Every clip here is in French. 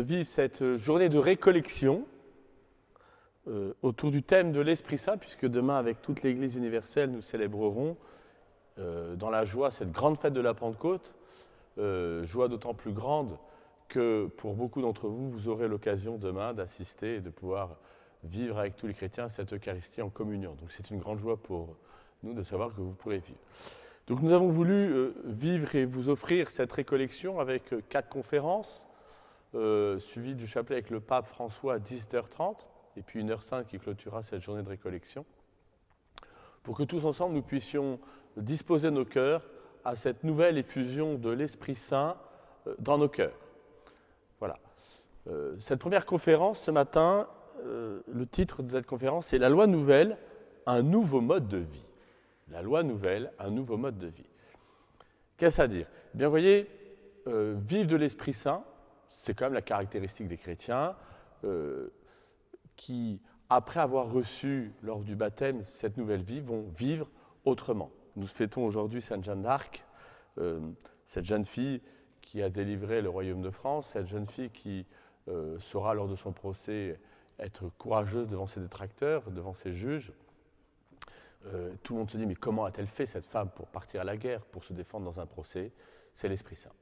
vivre cette journée de récollection euh, autour du thème de l'Esprit Saint, puisque demain, avec toute l'Église universelle, nous célébrerons euh, dans la joie cette grande fête de la Pentecôte, euh, joie d'autant plus grande que pour beaucoup d'entre vous, vous aurez l'occasion demain d'assister et de pouvoir vivre avec tous les chrétiens cette Eucharistie en communion. Donc c'est une grande joie pour nous de savoir que vous pourrez vivre. Donc nous avons voulu vivre et vous offrir cette récollection avec quatre conférences euh, suivi du chapelet avec le pape François à 10h30, et puis 1h05 qui clôturera cette journée de récollection, pour que tous ensemble nous puissions disposer nos cœurs à cette nouvelle effusion de l'Esprit Saint euh, dans nos cœurs. Voilà. Euh, cette première conférence ce matin, le titre de cette conférence, c'est La loi nouvelle, un nouveau mode de vie. La loi nouvelle, un nouveau mode de vie. Qu'est-ce à dire? Bien, vous voyez, vivre de l'Esprit Saint, c'est quand même la caractéristique des chrétiens euh, qui, après avoir reçu lors du baptême cette nouvelle vie, vont vivre autrement. Nous fêtons aujourd'hui Sainte Jeanne d'Arc, euh, cette jeune fille qui a délivré le royaume de France, cette jeune fille qui euh, saura lors de son procès être courageuse devant ses détracteurs, devant ses juges. tout le monde se dit, mais comment a-t-elle fait cette femme pour partir à la guerre, pour se défendre dans un procès? C'est l'Esprit Saint.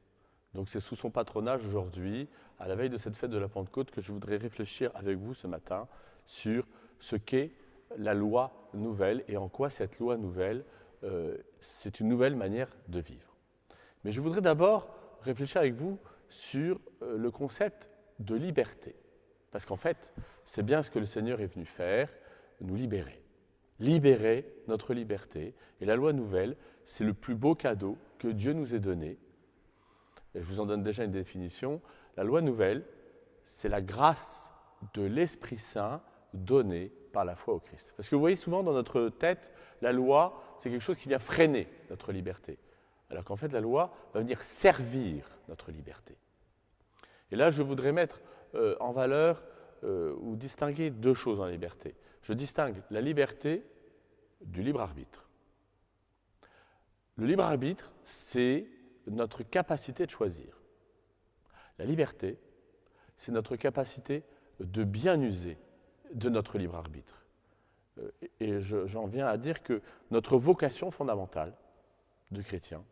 Donc c'est sous son patronage aujourd'hui, à la veille de cette fête de la Pentecôte, que je voudrais réfléchir avec vous ce matin sur ce qu'est la loi nouvelle et en quoi cette loi nouvelle, euh, c'est une nouvelle manière de vivre. Mais je voudrais d'abord réfléchir avec vous sur euh, le concept de liberté. Parce qu'en fait, c'est bien ce que le Seigneur est venu faire, nous libérer. Libérer notre liberté. Et la loi nouvelle, c'est le plus beau cadeau que Dieu nous ait donné et je vous en donne déjà une définition, la loi nouvelle, c'est la grâce de l'Esprit Saint donnée par la foi au Christ. Parce que vous voyez souvent dans notre tête, la loi, c'est quelque chose qui vient freiner notre liberté. Alors qu'en fait, la loi va venir servir notre liberté. Et là, je voudrais mettre euh, en valeur euh, ou distinguer deux choses en liberté. Je distingue la liberté du libre arbitre. Le libre arbitre, c'est notre capacité de choisir. La liberté, c'est notre capacité de bien user de notre libre arbitre. Euh, et j'en viens à dire que notre vocation fondamentale de chrétien,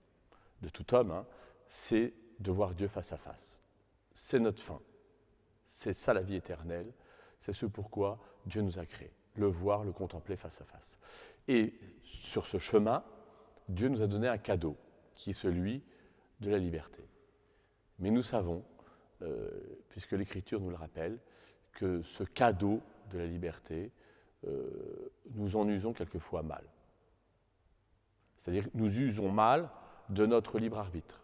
de tout homme, hein, c'est de voir Dieu face à face. C'est notre fin. C'est ça la vie éternelle. C'est ce pourquoi Dieu nous a créés. Le voir, le contempler face à face. Et sur ce chemin, Dieu nous a donné un cadeau qui est celui de la liberté. Mais nous savons, euh, puisque l'Écriture nous le rappelle, que ce cadeau de la liberté, euh, nous en usons quelquefois mal. C'est-à-dire que nous usons mal de notre libre arbitre.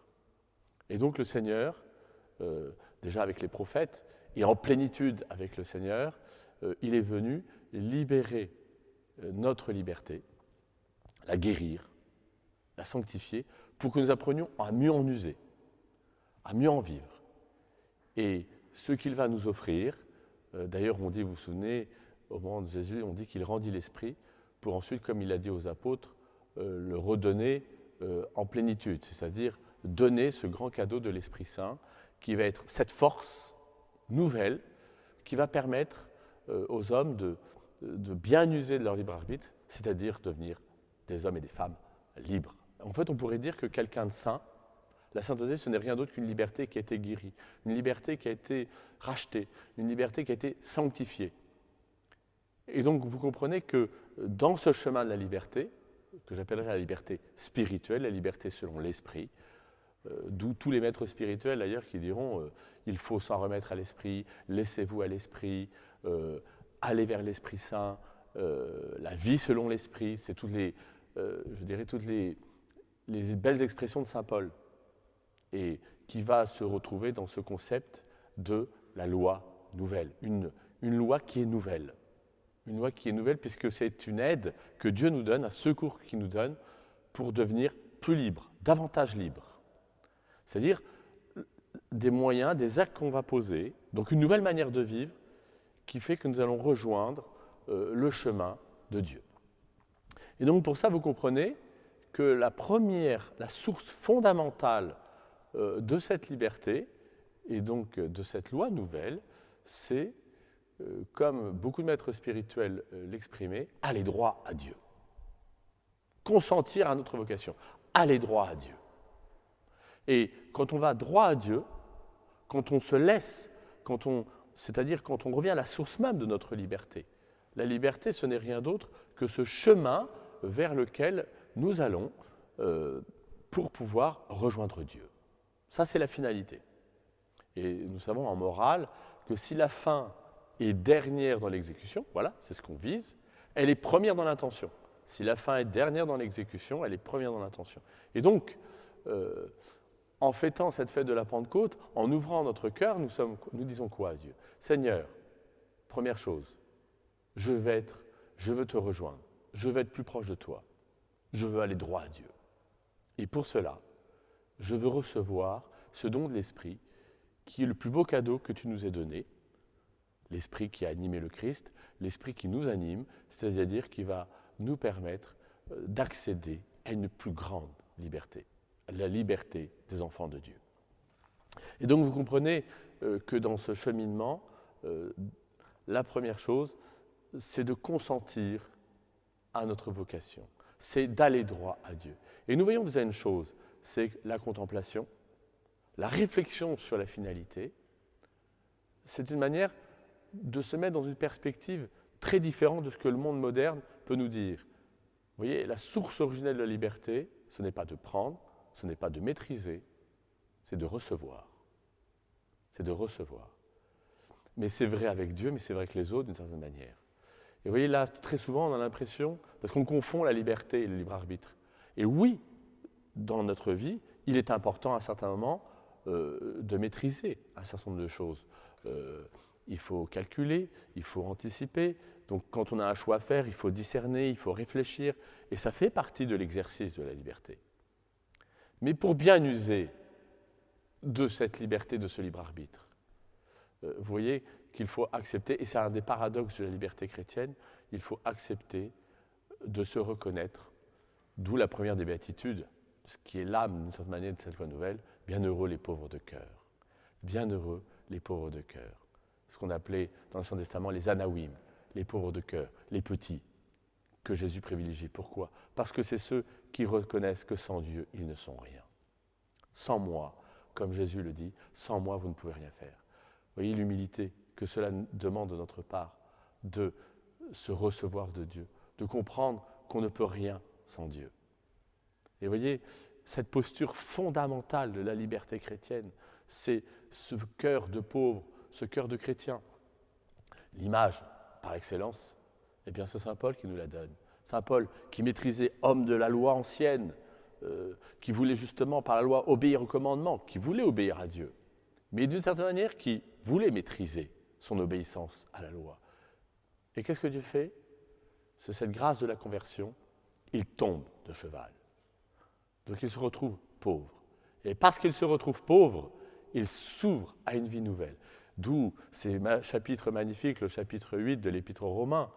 Et donc le Seigneur, euh, déjà avec les prophètes, et en plénitude avec le Seigneur, il est venu libérer notre liberté, la guérir, la sanctifier, pour que nous apprenions à mieux en user, à mieux en vivre. Et ce qu'il va nous offrir, euh, d'ailleurs on dit, vous vous souvenez, au moment de Jésus, on dit qu'il rendit l'Esprit pour ensuite, comme il a dit aux apôtres, euh, le redonner euh, en plénitude, c'est-à-dire donner ce grand cadeau de l'Esprit Saint qui va être cette force nouvelle qui va permettre aux hommes de, de bien user de leur libre arbitre, c'est-à-dire devenir des hommes et des femmes libres. En fait, on pourrait dire que quelqu'un de saint, la sainteté, ce n'est rien d'autre qu'une liberté qui a été guérie, une liberté qui a été rachetée, une liberté qui a été sanctifiée. Et donc, vous comprenez que dans ce chemin de la liberté, que j'appellerais la liberté spirituelle, la liberté selon l'esprit, euh, d'où tous les maîtres spirituels d'ailleurs qui diront euh, il faut s'en remettre à l'esprit, laissez-vous à l'esprit, euh, allez vers l'Esprit Saint, la vie selon l'esprit, c'est toutes les, je dirais toutes les, les belles expressions de Saint Paul, et qui va se retrouver dans ce concept de la loi nouvelle, une, une loi qui est nouvelle. Une loi qui est nouvelle puisque c'est une aide que Dieu nous donne, un secours qu'il nous donne pour devenir plus libre, davantage libre. C'est-à-dire des moyens, des actes qu'on va poser, donc une nouvelle manière de vivre qui fait que nous allons rejoindre euh, le chemin de Dieu. Et donc pour ça, vous comprenez, que la première, la source fondamentale euh, de cette liberté Et donc, de cette loi nouvelle, c'est, euh, comme beaucoup de maîtres spirituels euh, l'exprimaient, aller droit à Dieu. Consentir à notre vocation, aller droit à Dieu. Et quand on va droit à Dieu, quand on se laisse, quand on, c'est-à-dire quand on revient à la source même de notre liberté, la liberté, ce n'est rien d'autre que ce chemin vers lequel nous allons euh, pour pouvoir rejoindre Dieu. Ça, c'est la finalité. Et nous savons en morale que si la fin est dernière dans l'exécution, voilà, c'est ce qu'on vise, elle est première dans l'intention. Si la fin est dernière dans l'exécution, elle est première dans l'intention. Et donc, euh, en fêtant cette fête de la Pentecôte, en ouvrant notre cœur, nous, disons quoi à Dieu? Seigneur, première chose, je vais être, je veux te rejoindre, je veux être plus proche de toi, je veux aller droit à Dieu. Et pour cela, je veux recevoir ce don de l'Esprit qui est le plus beau cadeau que tu nous aies donné, l'Esprit qui a animé le Christ, l'Esprit qui nous anime, c'est-à-dire qui va nous permettre euh, d'accéder à une plus grande liberté, la liberté des enfants de Dieu. Et donc vous comprenez euh, que dans ce cheminement, euh, la première chose, c'est de consentir à notre vocation, c'est d'aller droit à Dieu. Et nous voyons déjà une chose, c'est la contemplation, la réflexion sur la finalité. C'est une manière de se mettre dans une perspective très différente de ce que le monde moderne peut nous dire. Vous voyez, la source originelle de la liberté, ce n'est pas de prendre, ce n'est pas de maîtriser, c'est de recevoir. C'est de recevoir. Mais c'est vrai avec Dieu, mais c'est vrai avec les autres d'une certaine manière. Et vous voyez, là, très souvent, on a l'impression, parce qu'on confond la liberté et le libre arbitre. Et oui, dans notre vie, il est important à un certain moment euh, de maîtriser un certain nombre de choses. Euh, il faut calculer, il faut anticiper. Donc quand on a un choix à faire, il faut discerner, il faut réfléchir. Et ça fait partie de l'exercice de la liberté. Mais pour bien user de cette liberté, de ce libre arbitre, euh, vous voyez qu'il faut accepter, et c'est un des paradoxes de la liberté chrétienne, il faut accepter de se reconnaître, d'où la première des béatitudes, ce qui est l'âme d'une certaine manière de cette loi nouvelle, bienheureux les pauvres de cœur, bienheureux les pauvres de cœur, ce qu'on appelait dans l'Ancien Testament les anawim, les pauvres de cœur, les petits, que Jésus privilégie. Pourquoi? Parce que c'est ceux qui reconnaissent que sans Dieu, ils ne sont rien. Sans moi, comme Jésus le dit, sans moi, vous ne pouvez rien faire. Vous voyez l'humilité que cela demande de notre part, de se recevoir de Dieu, de comprendre qu'on ne peut rien sans Dieu. Et voyez, cette posture fondamentale de la liberté chrétienne, c'est ce cœur de pauvre, ce cœur de chrétien. L'image, par excellence, eh bien c'est Saint Paul qui nous la donne. Saint Paul qui maîtrisait homme de la loi ancienne, euh, qui voulait justement par la loi obéir au commandement, qui voulait obéir à Dieu, mais d'une certaine manière qui voulait maîtriser son obéissance à la loi. Et qu'est-ce que Dieu fait? C'est cette grâce de la conversion, il tombe de cheval. Donc il se retrouve pauvre. Et parce qu'il se retrouve pauvre, il s'ouvre à une vie nouvelle. D'où ces chapitres magnifiques, le chapitre 8 de l'Épître aux Romains,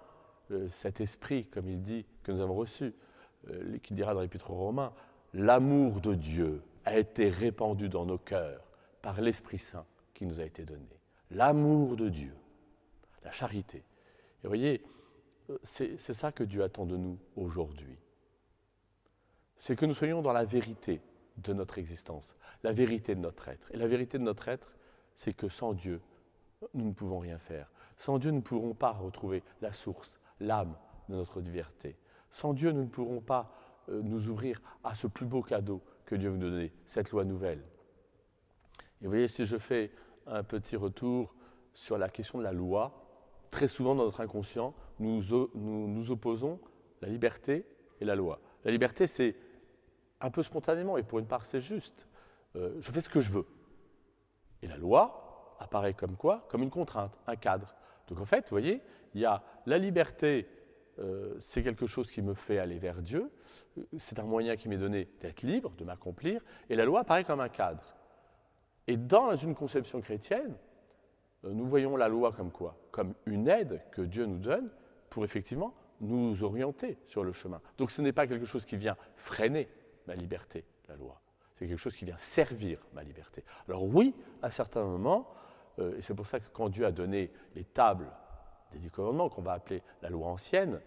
euh, cet esprit, comme il dit, que nous avons reçu, euh, qui dira dans l'Épître aux Romains, l'amour de Dieu a été répandu dans nos cœurs par l'Esprit Saint qui nous a été donné. L'amour de Dieu, la charité. Et vous voyez, euh, c'est ça que Dieu attend de nous aujourd'hui c'est que nous soyons dans la vérité de notre existence, la vérité de notre être. Et la vérité de notre être, c'est que sans Dieu, nous ne pouvons rien faire. Sans Dieu, nous ne pourrons pas retrouver la source, l'âme de notre liberté. Sans Dieu, nous ne pourrons pas euh, nous ouvrir à ce plus beau cadeau que Dieu veut nous donner, cette loi nouvelle. Et vous voyez, si je fais un petit retour sur la question de la loi, très souvent dans notre inconscient, nous, nous, opposons la liberté et la loi. La liberté, c'est un peu spontanément, et pour une part c'est juste. Euh, je fais ce que je veux. Et la loi apparaît comme quoi? Comme une contrainte, un cadre. Donc en fait, vous voyez, il y a la liberté, euh, c'est quelque chose qui me fait aller vers Dieu, c'est un moyen qui m'est donné d'être libre, de m'accomplir, et la loi apparaît comme un cadre. Et dans une conception chrétienne, euh, nous voyons la loi comme quoi? Comme une aide que Dieu nous donne pour effectivement nous orienter sur le chemin. Donc ce n'est pas quelque chose qui vient freiner ma liberté, la loi. C'est quelque chose qui vient servir ma liberté. Alors oui, à certains moments, euh, et c'est pour ça que quand Dieu a donné les tables des dix commandements, qu'on va appeler la loi ancienne,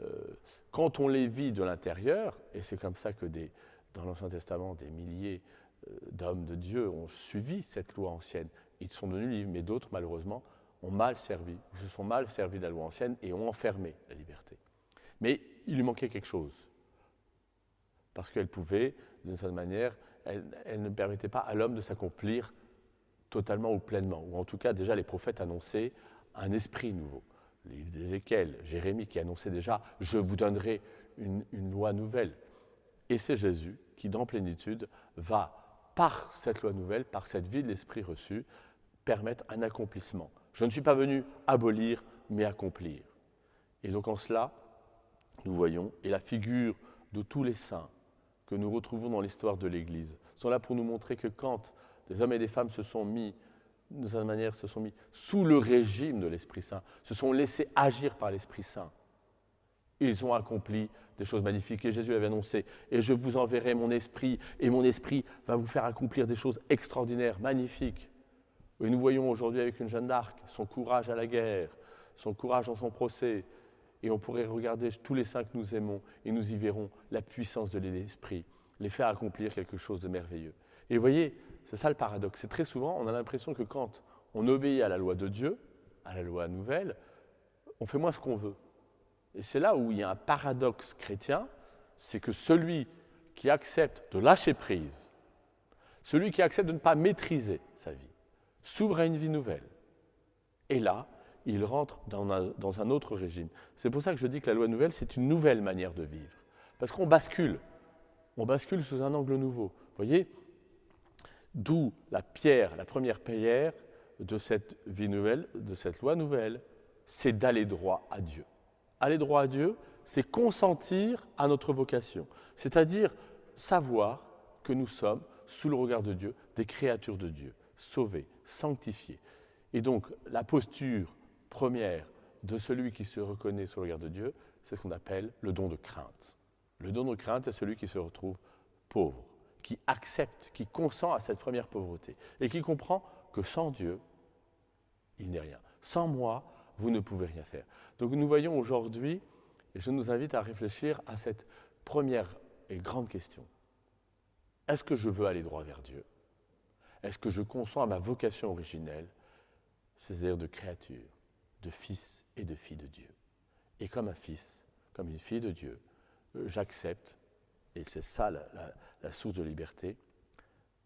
euh, quand on les vit de l'intérieur, et c'est comme ça que dans l'Ancien Testament, des milliers d'hommes de Dieu ont suivi cette loi ancienne, ils sont devenus libres, mais d'autres, malheureusement, ont mal servi, se sont mal servis de la loi ancienne et ont enfermé la liberté. Mais il lui manquait quelque chose, parce qu'elle pouvait, d'une certaine manière, elle, ne permettait pas à l'homme de s'accomplir totalement ou pleinement, ou en tout cas déjà les prophètes annonçaient un esprit nouveau. Livre d'Ézéchiel, Jérémie qui annonçait déjà Je vous donnerai une loi nouvelle. Et c'est Jésus qui, dans plénitude, va, par cette loi nouvelle, par cette vie de l'esprit reçu, permettre un accomplissement. Je ne suis pas venu abolir, mais accomplir. Et donc en cela, nous voyons, et la figure de tous les saints que nous retrouvons dans l'histoire de l'Église sont là pour nous montrer que quand des hommes et des femmes se sont mis, de cette manière, se sont mis sous le régime de l'Esprit Saint, se sont laissés agir par l'Esprit Saint. Ils ont accompli des choses magnifiques et Jésus l'avait annoncé. Et je vous enverrai mon esprit et mon esprit va vous faire accomplir des choses extraordinaires, magnifiques. Et nous voyons aujourd'hui avec une Jeanne d'Arc son courage à la guerre, son courage dans son procès. Et on pourrait regarder tous les saints que nous aimons et nous y verrons la puissance de l'esprit, les faire accomplir quelque chose de merveilleux. Et vous voyez, c'est ça le paradoxe. C'est très souvent, on a l'impression que quand on obéit à la loi de Dieu, à la loi nouvelle, on fait moins ce qu'on veut. Et c'est là où il y a un paradoxe chrétien, c'est que celui qui accepte de lâcher prise, celui qui accepte de ne pas maîtriser sa vie, s'ouvre à une vie nouvelle. Et là, il rentre dans un, autre régime. C'est pour ça que je dis que la loi nouvelle, c'est une nouvelle manière de vivre. Parce qu'on bascule. On bascule sous un angle nouveau. Vous voyez, D'où la pierre, la première pierre de cette vie nouvelle, de cette loi nouvelle, c'est d'aller droit à Dieu. Aller droit à Dieu, c'est consentir à notre vocation, c'est-à-dire savoir que nous sommes, sous le regard de Dieu, des créatures de Dieu, sauvées, sanctifiées. Et donc la posture première de celui qui se reconnaît sous le regard de Dieu, c'est ce qu'on appelle le don de crainte. Le don de crainte est celui qui se retrouve pauvre, qui accepte, qui consent à cette première pauvreté et qui comprend que sans Dieu, il n'est rien. Sans moi, vous ne pouvez rien faire. Donc nous voyons aujourd'hui, et je nous invite à réfléchir à cette première et grande question. Est-ce que je veux aller droit vers Dieu? Est-ce que je consens à ma vocation originelle, c'est-à-dire de créature, de fils et de fille de Dieu? Et comme un fils, comme une fille de Dieu, euh, j'accepte et c'est ça la, source de liberté,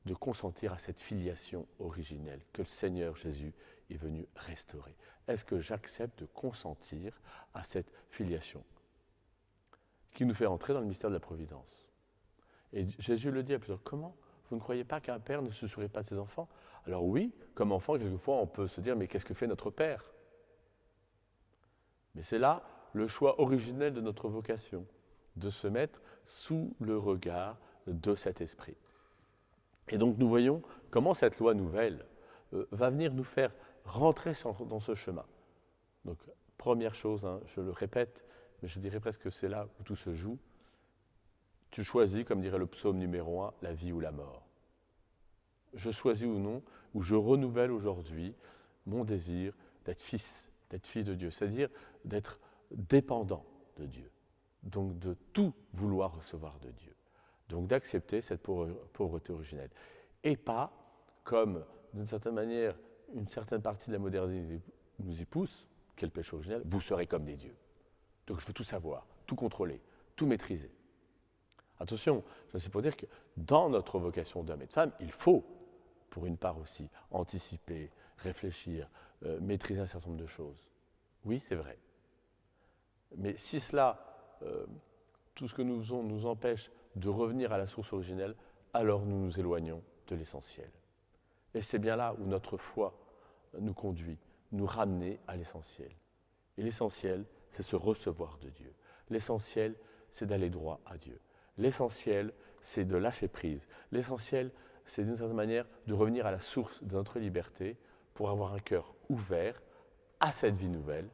de consentir à cette filiation originelle que le Seigneur Jésus est venu restaurer. Est-ce que j'accepte de consentir à cette filiation qui nous fait entrer dans le mystère de la providence? Et Jésus le dit à plusieurs comment? Vous ne croyez pas qu'un père ne se soucie pas de ses enfants? Alors oui, comme enfant, quelquefois, on peut se dire, mais qu'est-ce que fait notre père? Mais c'est là le choix originel de notre vocation de se mettre sous le regard de cet esprit. Et donc nous voyons comment cette loi nouvelle euh, va venir nous faire rentrer dans ce chemin. Donc première chose, hein, je le répète, mais je dirais presque que c'est là où tout se joue. Tu choisis, comme dirait le psaume numéro 1, la vie ou la mort. Je choisis ou non, ou je renouvelle aujourd'hui mon désir d'être fils, d'être fille de Dieu, c'est-à-dire d'être dépendant de Dieu donc de tout vouloir recevoir de Dieu. Donc d'accepter cette pauvreté originelle. Et pas comme, d'une certaine manière, une certaine partie de la modernité nous y pousse, quel péché originel, vous serez comme des dieux. Donc je veux tout savoir, tout contrôler, tout maîtriser. Attention, c'est pour dire que dans notre vocation d'homme et de femme, il faut, pour une part aussi, anticiper, réfléchir, euh, maîtriser un certain nombre de choses. Oui, c'est vrai. Mais si cela euh, tout ce que nous faisons nous empêche de revenir à la source originelle, alors nous nous éloignons de l'essentiel. Et c'est bien là où notre foi nous conduit, nous ramener à l'essentiel. Et l'essentiel, c'est se recevoir de Dieu. L'essentiel, c'est d'aller droit à Dieu. L'essentiel, c'est de lâcher prise. L'essentiel, c'est d'une certaine manière de revenir à la source de notre liberté pour avoir un cœur ouvert à cette vie nouvelle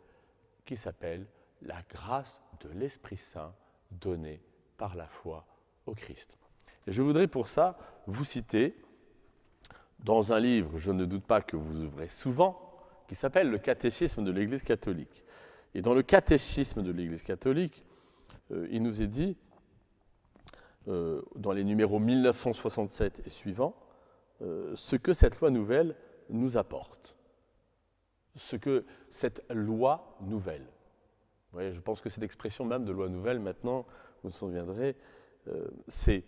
qui s'appelle la grâce de l'Esprit Saint donnée par la foi au Christ. Et je voudrais pour ça vous citer dans un livre, je ne doute pas que vous ouvrez souvent, qui s'appelle Le catéchisme de l'Église catholique. Et dans le catéchisme de l'Église catholique, euh, il nous est dit, euh, dans les numéros 1967 et suivants, euh, ce que cette loi nouvelle nous apporte. Ce que cette loi nouvelle. voyez, je pense que cette expression même de loi nouvelle, maintenant, vous vous souviendrez, c'est,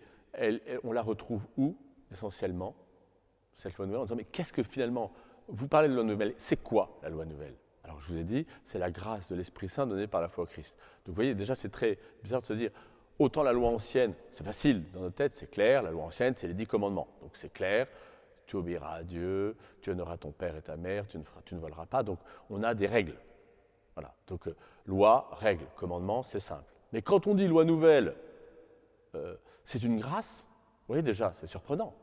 on la retrouve où essentiellement? Cette loi nouvelle en disant mais qu'est-ce que finalement, vous parlez de loi nouvelle, c'est quoi la loi nouvelle? Alors je vous ai dit, c'est la grâce de l'Esprit Saint donnée par la foi au Christ. Donc vous voyez, déjà c'est très bizarre de se dire, autant la loi ancienne, c'est facile dans notre tête, c'est clair, la loi ancienne c'est les dix commandements. Donc c'est clair, tu obéiras à Dieu, tu honoreras ton père et ta mère, tu ne, tu ne voleras pas. Donc on a des règles. Voilà. Donc euh, loi, règle, commandement, c'est simple. Mais quand on dit loi nouvelle, euh, c'est une grâce, vous voyez déjà, c'est surprenant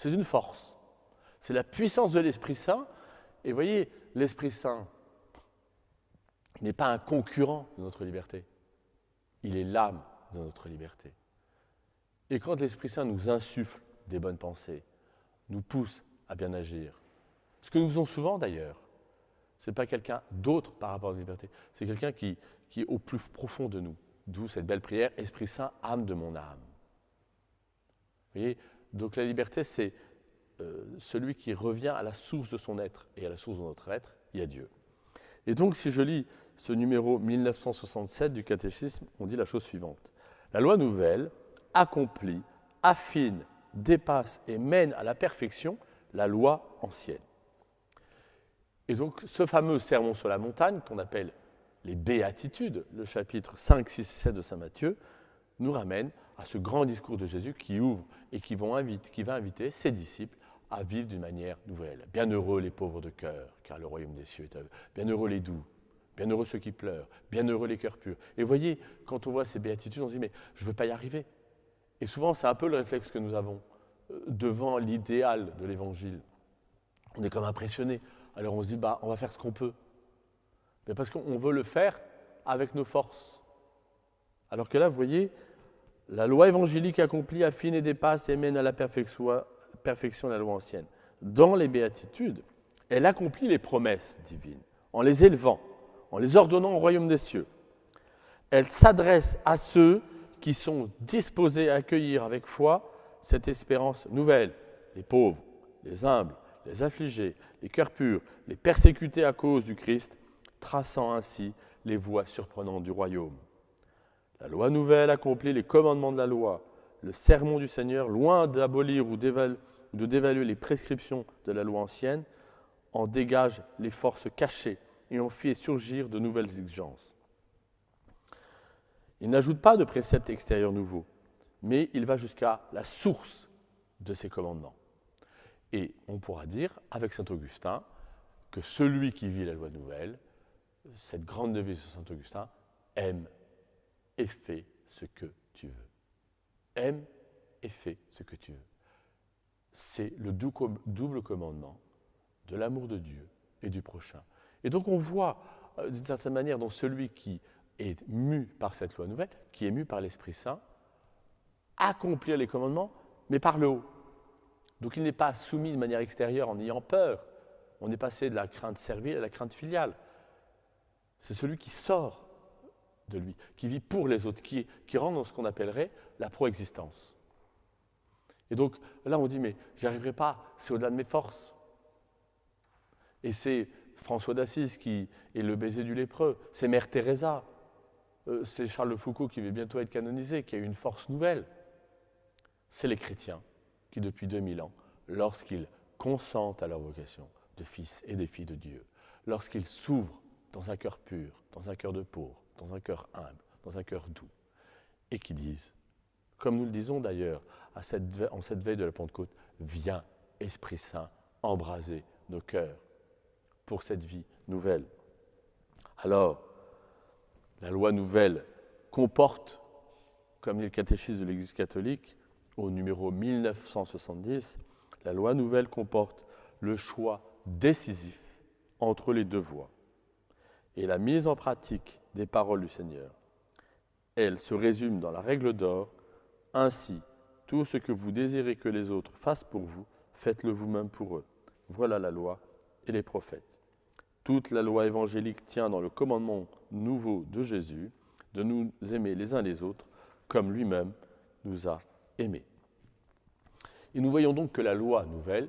c'est une force. C'est la puissance de l'Esprit Saint. Et voyez, l'Esprit Saint n'est pas un concurrent de notre liberté. Il est l'âme de notre liberté. Et quand l'Esprit Saint nous insuffle des bonnes pensées, nous pousse à bien agir, ce que nous faisons souvent d'ailleurs, ce n'est pas quelqu'un d'autre par rapport à la liberté, c'est quelqu'un qui, qui est au plus profond de nous. D'où cette belle prière, Esprit Saint, âme de mon âme. Vous voyez, donc la liberté, c'est euh, celui qui revient à la source de son être. Et à la source de notre être, il y a Dieu. Et donc, si je lis ce numéro 1967 du catéchisme, on dit la chose suivante. La loi nouvelle accomplit, affine, dépasse et mène à la perfection la loi ancienne. Et donc, ce fameux sermon sur la montagne, qu'on appelle les béatitudes, le chapitre 5, 6 et 7 de Saint Matthieu, nous ramène à ce grand discours de Jésus qui ouvre et qui, va inviter ses disciples à vivre d'une manière nouvelle. Bienheureux les pauvres de cœur, car le royaume des cieux est à eux. Bienheureux les doux, bienheureux ceux qui pleurent, bienheureux les cœurs purs. Et voyez, quand on voit ces béatitudes, on se dit, mais je ne veux pas y arriver. Et souvent, c'est un peu le réflexe que nous avons euh, devant l'idéal de l'Évangile. On est comme impressionné. Alors on se dit, bah, on va faire ce qu'on peut. Mais parce qu'on veut le faire avec nos forces. Alors que là, vous voyez, la loi évangélique accomplie affine et dépasse et mène à la perfection, la loi ancienne. Dans les béatitudes, elle accomplit les promesses divines en les élevant, en les ordonnant au royaume des cieux. Elle s'adresse à ceux qui sont disposés à accueillir avec foi cette espérance nouvelle, les pauvres, les humbles, les affligés, les cœurs purs, les persécutés à cause du Christ, traçant ainsi les voies surprenantes du royaume. La loi nouvelle accomplit les commandements de la loi. Le sermon du Seigneur, loin d'abolir ou de dévaluer les prescriptions de la loi ancienne, en dégage les forces cachées et en fait surgir de nouvelles exigences. Il n'ajoute pas de préceptes extérieurs nouveaux, mais il va jusqu'à la source de ces commandements. Et on pourra dire, avec saint Augustin, que celui qui vit la loi nouvelle, cette grande devise de saint Augustin, aime et fais ce que tu veux. Aime et fais ce que tu veux. C'est le double commandement de l'amour de Dieu et du prochain. Et donc on voit euh, d'une certaine manière dans celui qui est mu par cette loi nouvelle, qui est mu par l'Esprit Saint, accomplir les commandements, mais par le haut. Donc il n'est pas soumis de manière extérieure en ayant peur. On est passé de la crainte servile à la crainte filiale. C'est celui qui sort de lui, qui vit pour les autres, qui, rentre dans ce qu'on appellerait la proexistence. Et donc là, on dit, mais j'y arriverai pas, c'est au-delà de mes forces. Et c'est François d'Assise qui est le baiser du lépreux, c'est Mère Teresa, euh, c'est Charles Foucault qui va bientôt être canonisé, qui a une force nouvelle. C'est les chrétiens qui, depuis 2000 ans, lorsqu'ils consentent à leur vocation de fils et de filles de Dieu, lorsqu'ils s'ouvrent dans un cœur pur, dans un cœur de pauvre, dans un cœur humble, dans un cœur doux, et qui disent, comme nous le disons d'ailleurs en cette veille de la Pentecôte, viens, Esprit Saint, embraser nos cœurs pour cette vie nouvelle. Alors, la loi nouvelle comporte, comme dit le catéchisme de l'Église catholique, au numéro 1970, la loi nouvelle comporte le choix décisif entre les deux voies et la mise en pratique des paroles du Seigneur. Elle se résume dans la règle d'or Ainsi, tout ce que vous désirez que les autres fassent pour vous, faites-le vous-même pour eux. Voilà la loi et les prophètes. Toute la loi évangélique tient dans le commandement nouveau de Jésus de nous aimer les uns les autres comme lui-même nous a aimés. Et nous voyons donc que la loi nouvelle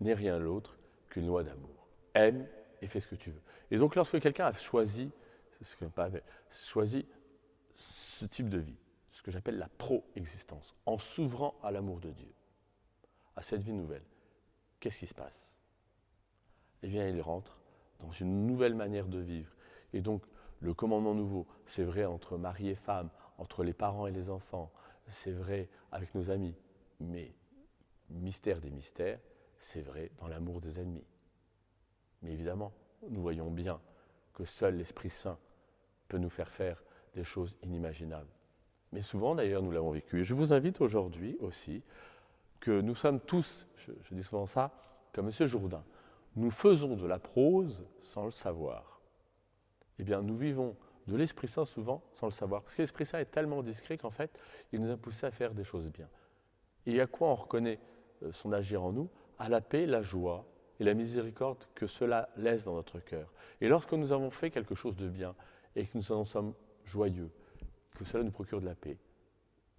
n'est rien d'autre qu'une loi d'amour. Aime et fais ce que tu veux. Et donc lorsque quelqu'un a choisi, ce choisi ce type de vie, ce que j'appelle la pro-existence, en s'ouvrant à l'amour de Dieu, à cette vie nouvelle, qu'est-ce qui se passe? Eh bien, il rentre dans une nouvelle manière de vivre. Et donc, le commandement nouveau, c'est vrai entre mari et femme, entre les parents et les enfants, c'est vrai avec nos amis, mais mystère des mystères, c'est vrai dans l'amour des ennemis. Mais évidemment, nous voyons bien que seul l'Esprit Saint peut nous faire faire des choses inimaginables. Mais souvent, d'ailleurs, nous l'avons vécu. Et je vous invite aujourd'hui aussi que nous sommes tous, je, dis souvent ça, comme M. Jourdain, nous faisons de la prose sans le savoir. Eh bien, nous vivons de l'Esprit Saint souvent sans le savoir. Parce que l'Esprit Saint est tellement discret qu'en fait, il nous a poussé à faire des choses bien. Et à quoi on reconnaît euh, son agir en nous? À la paix, la joie et la miséricorde que cela laisse dans notre cœur. Et lorsque nous avons fait quelque chose de bien et que nous en sommes joyeux, que cela nous procure de la paix,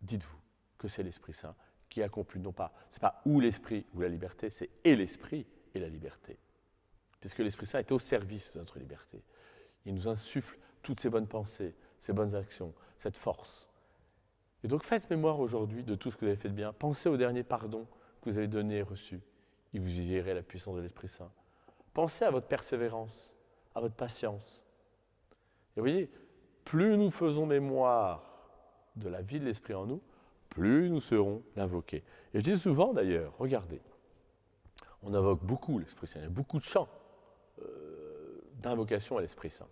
dites-vous que c'est l'Esprit Saint qui accomplit non pas, c'est pas ou l'Esprit ou la liberté, c'est et l'Esprit et la liberté. Puisque l'Esprit Saint est au service de notre liberté. Il nous insuffle toutes ces bonnes pensées, ces bonnes actions, cette force. Et donc faites mémoire aujourd'hui de tout ce que vous avez fait de bien. Pensez au dernier pardon que vous avez donné et reçu. Et vous y verrez la puissance de l'Esprit Saint. Pensez à votre persévérance, à votre patience. Et vous voyez, plus nous faisons mémoire de la vie de l'Esprit en nous, plus nous serons l'invoquer. Et je dis souvent d'ailleurs, regardez, on invoque beaucoup l'Esprit Saint, il y a beaucoup de chants euh, d'invocation à l'Esprit Saint.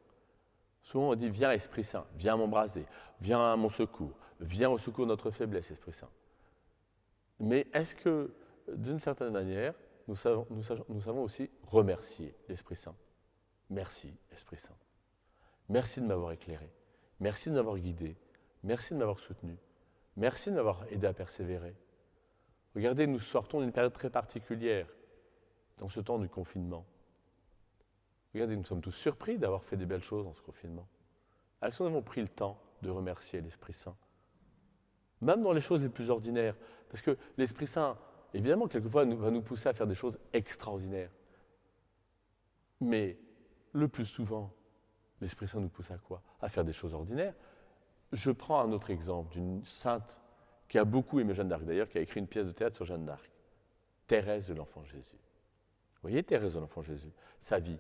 Souvent on dit Viens Esprit Saint, viens m'embraser, viens à mon secours, viens au secours de notre faiblesse, Esprit Saint. Mais est-ce que, d'une certaine manière, nous savons, aussi remercier l'Esprit Saint Merci, Esprit Saint. Merci de m'avoir éclairé. Merci de m'avoir guidé. Merci de m'avoir soutenu. Merci de m'avoir aidé à persévérer. Regardez, nous sortons d'une période très particulière dans ce temps du confinement. Regardez, nous sommes tous surpris d'avoir fait des belles choses dans ce confinement. Est-ce que nous avons pris le temps de remercier l'Esprit Saint Même dans les choses les plus ordinaires. Parce que l'Esprit Saint, évidemment, quelquefois, va nous pousser à faire des choses extraordinaires. Mais le plus souvent, l'Esprit Saint nous pousse à quoi? À faire des choses ordinaires. Je prends un autre exemple d'une sainte qui a beaucoup aimé Jeanne d'Arc, d'ailleurs, qui a écrit une pièce de théâtre sur Jeanne d'Arc. Thérèse de l'Enfant Jésus. Vous voyez, Thérèse de l'Enfant Jésus, sa vie,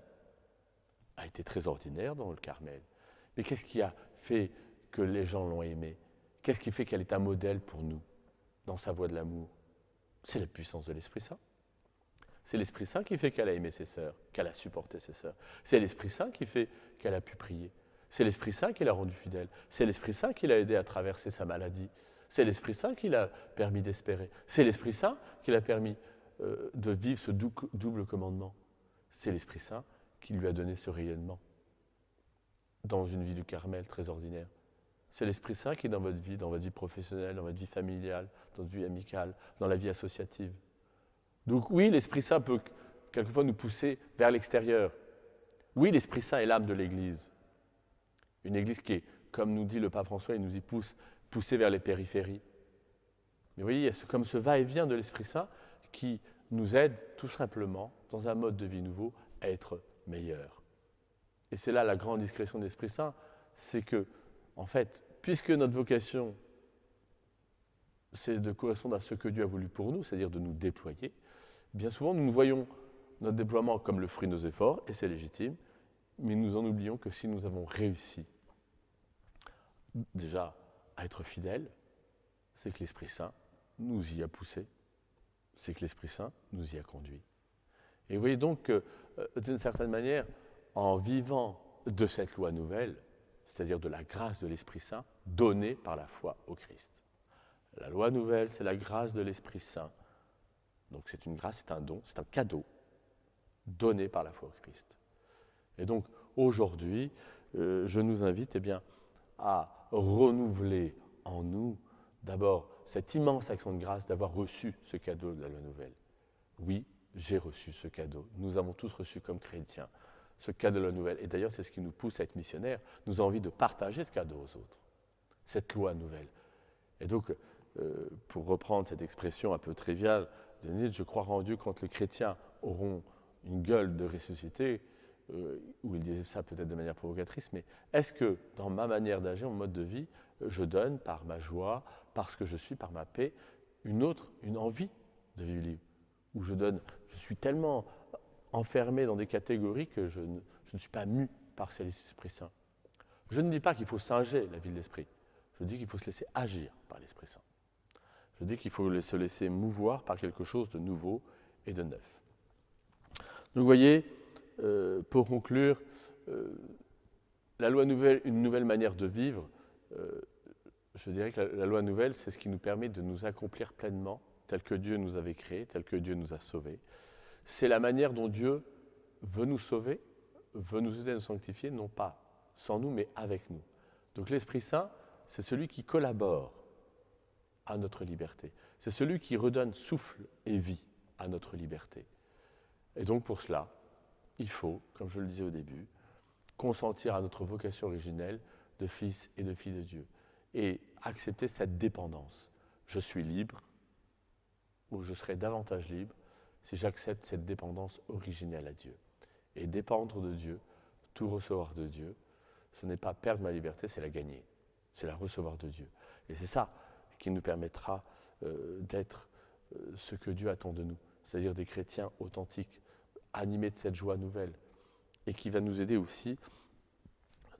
a été très ordinaire dans le Carmel. Mais qu'est-ce qui a fait que les gens l'ont aimée? Qu'est-ce qui fait qu'elle est un modèle pour nous dans sa voie de l'amour? C'est la puissance de l'Esprit Saint. C'est l'Esprit Saint qui fait qu'elle a aimé ses sœurs, qu'elle a supporté ses sœurs. C'est l'Esprit Saint qui fait qu'elle a pu prier. C'est l'Esprit Saint qui l'a rendue fidèle. C'est l'Esprit Saint qui l'a aidé à traverser sa maladie. C'est l'Esprit Saint qui l'a permis d'espérer. C'est l'Esprit Saint qui l'a permis euh, de vivre ce double commandement. C'est l'Esprit Saint qui lui a donné ce rayonnement dans une vie du Carmel très ordinaire. C'est l'Esprit Saint qui est dans votre vie, dans votre vie professionnelle, dans votre vie familiale, dans votre vie amicale, dans la vie associative. Donc oui, l'Esprit Saint peut quelquefois nous pousser vers l'extérieur. Oui, l'Esprit Saint est l'âme de l'Église. Une Église qui est, comme nous dit le pape François, il nous y pousse, poussée vers les périphéries. Mais vous voyez, il y a comme ce va-et-vient de l'Esprit Saint qui nous aide tout simplement, dans un mode de vie nouveau, à être meilleur. Et c'est là la grande discrétion de l'Esprit Saint, c'est que, en fait, puisque notre vocation, c'est de correspondre à ce que Dieu a voulu pour nous, c'est-à-dire de nous déployer, bien souvent nous voyons notre déploiement comme le fruit de nos efforts, et c'est légitime, mais nous en oublions que si nous avons réussi déjà à être fidèles, c'est que l'Esprit Saint nous y a poussés, c'est que l'Esprit Saint nous y a conduits. Et vous voyez donc que, euh, d'une certaine manière, en vivant de cette loi nouvelle, c'est-à-dire de la grâce de l'Esprit Saint donnée par la foi au Christ. La loi nouvelle, c'est la grâce de l'Esprit Saint. Donc c'est une grâce, c'est un don, c'est un cadeau donné par la foi au Christ. Et donc aujourd'hui, euh, je nous invite eh bien, à renouveler en nous d'abord cette immense action de grâce d'avoir reçu ce cadeau de la loi nouvelle. Oui, j'ai reçu ce cadeau. Nous avons tous reçu comme chrétiens ce cadeau de la nouvelle. Et d'ailleurs, c'est ce qui nous pousse à être missionnaires. Nous avons envie de partager ce cadeau aux autres, cette loi nouvelle. Et donc, euh, pour reprendre cette expression un peu triviale de Nietzsche, je crois en Dieu quand les chrétiens auront une gueule de ressuscité, euh, où il disait ça peut-être de manière provocatrice, mais est-ce que dans ma manière d'agir, mon mode de vie, je donne par ma joie, parce que je suis, par ma paix, une autre, une envie de vivre libre? Où je donne, je suis tellement enfermé dans des catégories que je ne, suis pas mu par l'Esprit Saint. Je ne dis pas qu'il faut singer la vie de l'Esprit, je dis qu'il faut se laisser agir par l'Esprit Saint. Je dis qu'il faut se laisser mouvoir par quelque chose de nouveau et de neuf. Donc vous voyez, euh, pour conclure, euh, la loi nouvelle, une nouvelle manière de vivre, euh, je dirais que la, la loi nouvelle, c'est ce qui nous permet de nous accomplir pleinement, tel que Dieu nous avait créés, tel que Dieu nous a sauvés. C'est la manière dont Dieu veut nous sauver, veut nous aider à nous sanctifier, non pas sans nous, mais avec nous. Donc l'Esprit Saint, c'est celui qui collabore à notre liberté. C'est celui qui redonne souffle et vie à notre liberté. Et donc pour cela, il faut, comme je le disais au début, consentir à notre vocation originelle de fils et de filles de Dieu et accepter cette dépendance. Je suis libre ou je serai davantage libre si j'accepte cette dépendance originelle à Dieu. Et dépendre de Dieu, tout recevoir de Dieu, ce n'est pas perdre ma liberté, c'est la gagner, c'est la recevoir de Dieu. Et c'est ça qui nous permettra euh, d'être euh, ce que Dieu attend de nous, c'est-à-dire des chrétiens authentiques, animés de cette joie nouvelle, et qui va nous aider aussi,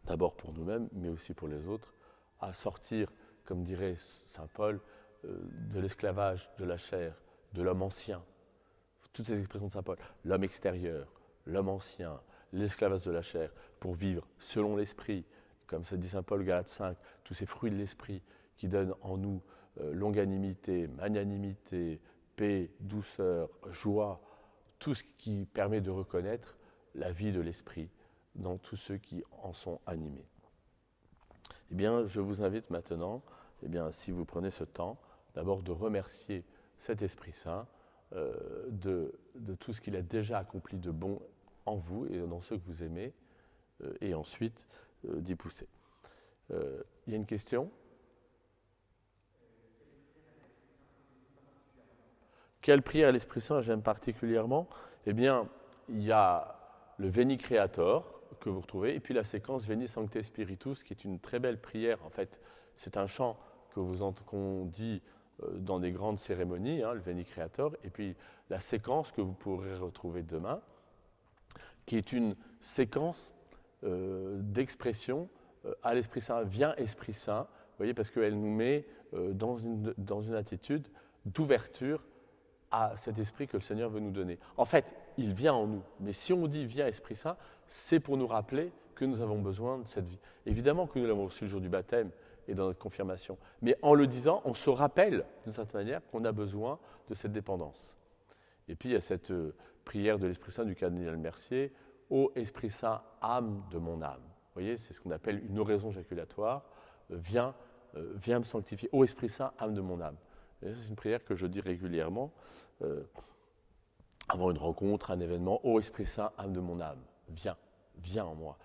d'abord pour nous-mêmes, mais aussi pour les autres, à sortir, comme dirait Saint Paul, euh, de l'esclavage de la chair, de l'homme ancien. Toutes ces expressions de Saint Paul, l'homme extérieur, l'homme ancien, l'esclavage de la chair, pour vivre selon l'esprit, comme se dit Saint Paul Galate 5, tous ces fruits de l'esprit qui donnent en nous euh, longanimité, magnanimité, paix, douceur, joie, tout ce qui permet de reconnaître la vie de l'esprit dans tous ceux qui en sont animés. Eh bien, je vous invite maintenant, eh bien, si vous prenez ce temps, d'abord de remercier cet Esprit Saint euh, de, tout ce qu'il a déjà accompli de bon en vous et dans ceux que vous aimez, euh, et ensuite euh, d'y pousser. Il y a une question? Quelle prière à l'Esprit Saint j'aime particulièrement? Eh bien, il y a le Veni Creator que vous retrouvez, et puis la séquence Veni Sancte Spiritus, qui est une très belle prière. En fait, c'est un chant que vous qu'on dit dans des grandes cérémonies, hein, le Veni Creator, et puis la séquence que vous pourrez retrouver demain, qui est une séquence euh, d'expression euh, à l'Esprit Saint. Viens Esprit Saint, voyez, parce qu'elle nous met euh, dans, une, dans une attitude d'ouverture à cet esprit que le Seigneur veut nous donner. En fait, il vient en nous. Mais si on dit viens Esprit Saint, c'est pour nous rappeler que nous avons besoin de cette vie. Évidemment que nous l'avons reçu le jour du baptême et dans notre confirmation. Mais en le disant, on se rappelle d'une certaine manière qu'on a besoin de cette dépendance. Et puis il y a cette prière de l'Esprit Saint du cardinal Mercier, Ô Esprit Saint, âme de mon âme. Vous voyez, c'est ce qu'on appelle une oraison jaculatoire. Euh, viens, euh, viens me sanctifier. Ô Esprit Saint, âme de mon âme. C'est une prière que je dis régulièrement euh, avant une rencontre, un événement. Ô Esprit Saint, âme de mon âme, viens, viens en moi.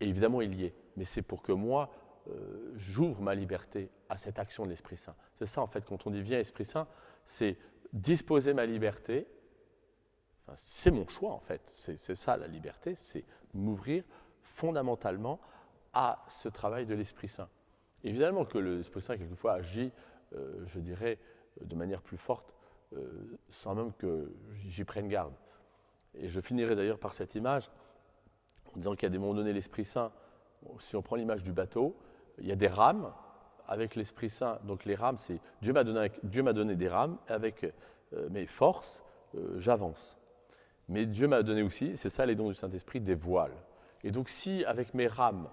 Et évidemment, il y est. Mais c'est pour que moi, j'ouvre ma liberté à cette action de l'Esprit Saint. C'est ça, en fait, quand on dit viens Esprit Saint, c'est disposer ma liberté c'est mon choix en fait, c'est ça la liberté, c'est m'ouvrir fondamentalement à ce travail de l'Esprit Saint. Évidemment que l'Esprit Saint quelquefois agit, euh, je dirais, de manière plus forte, euh, sans même que j'y prenne garde. Et je finirai d'ailleurs par cette image, en disant a des moments donnés l'Esprit Saint, si on prend l'image du bateau, il y a des rames avec l'Esprit Saint, donc les rames, c'est Dieu m'a donné, des rames, avec euh, mes forces, j'avance. Mais Dieu m'a donné aussi, c'est ça les dons du Saint-Esprit, des voiles. Et donc si avec mes rames,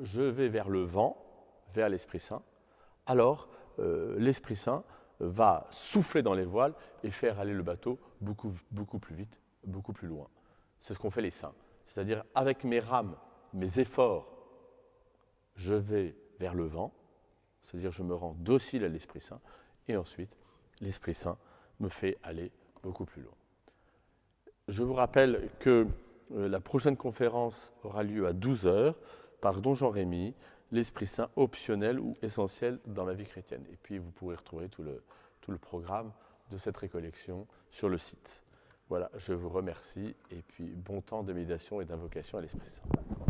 je vais vers le vent, vers l'Esprit Saint, alors euh, l'Esprit Saint va souffler dans les voiles et faire aller le bateau beaucoup, beaucoup plus vite, beaucoup plus loin. C'est ce qu'ont fait les saints. C'est-à-dire avec mes rames, mes efforts, je vais vers le vent, c'est-à-dire je me rends docile à l'Esprit Saint, Et ensuite, l'Esprit Saint me fait aller beaucoup plus loin. Je vous rappelle que euh, la prochaine conférence aura lieu à 12h par Don Jean-Rémy, l'Esprit Saint optionnel ou essentiel dans la vie chrétienne. Et puis vous pourrez retrouver tout le, tout le programme de cette récollection sur le site. Voilà, je vous remercie et puis bon temps de méditation et d'invocation à l'Esprit Saint.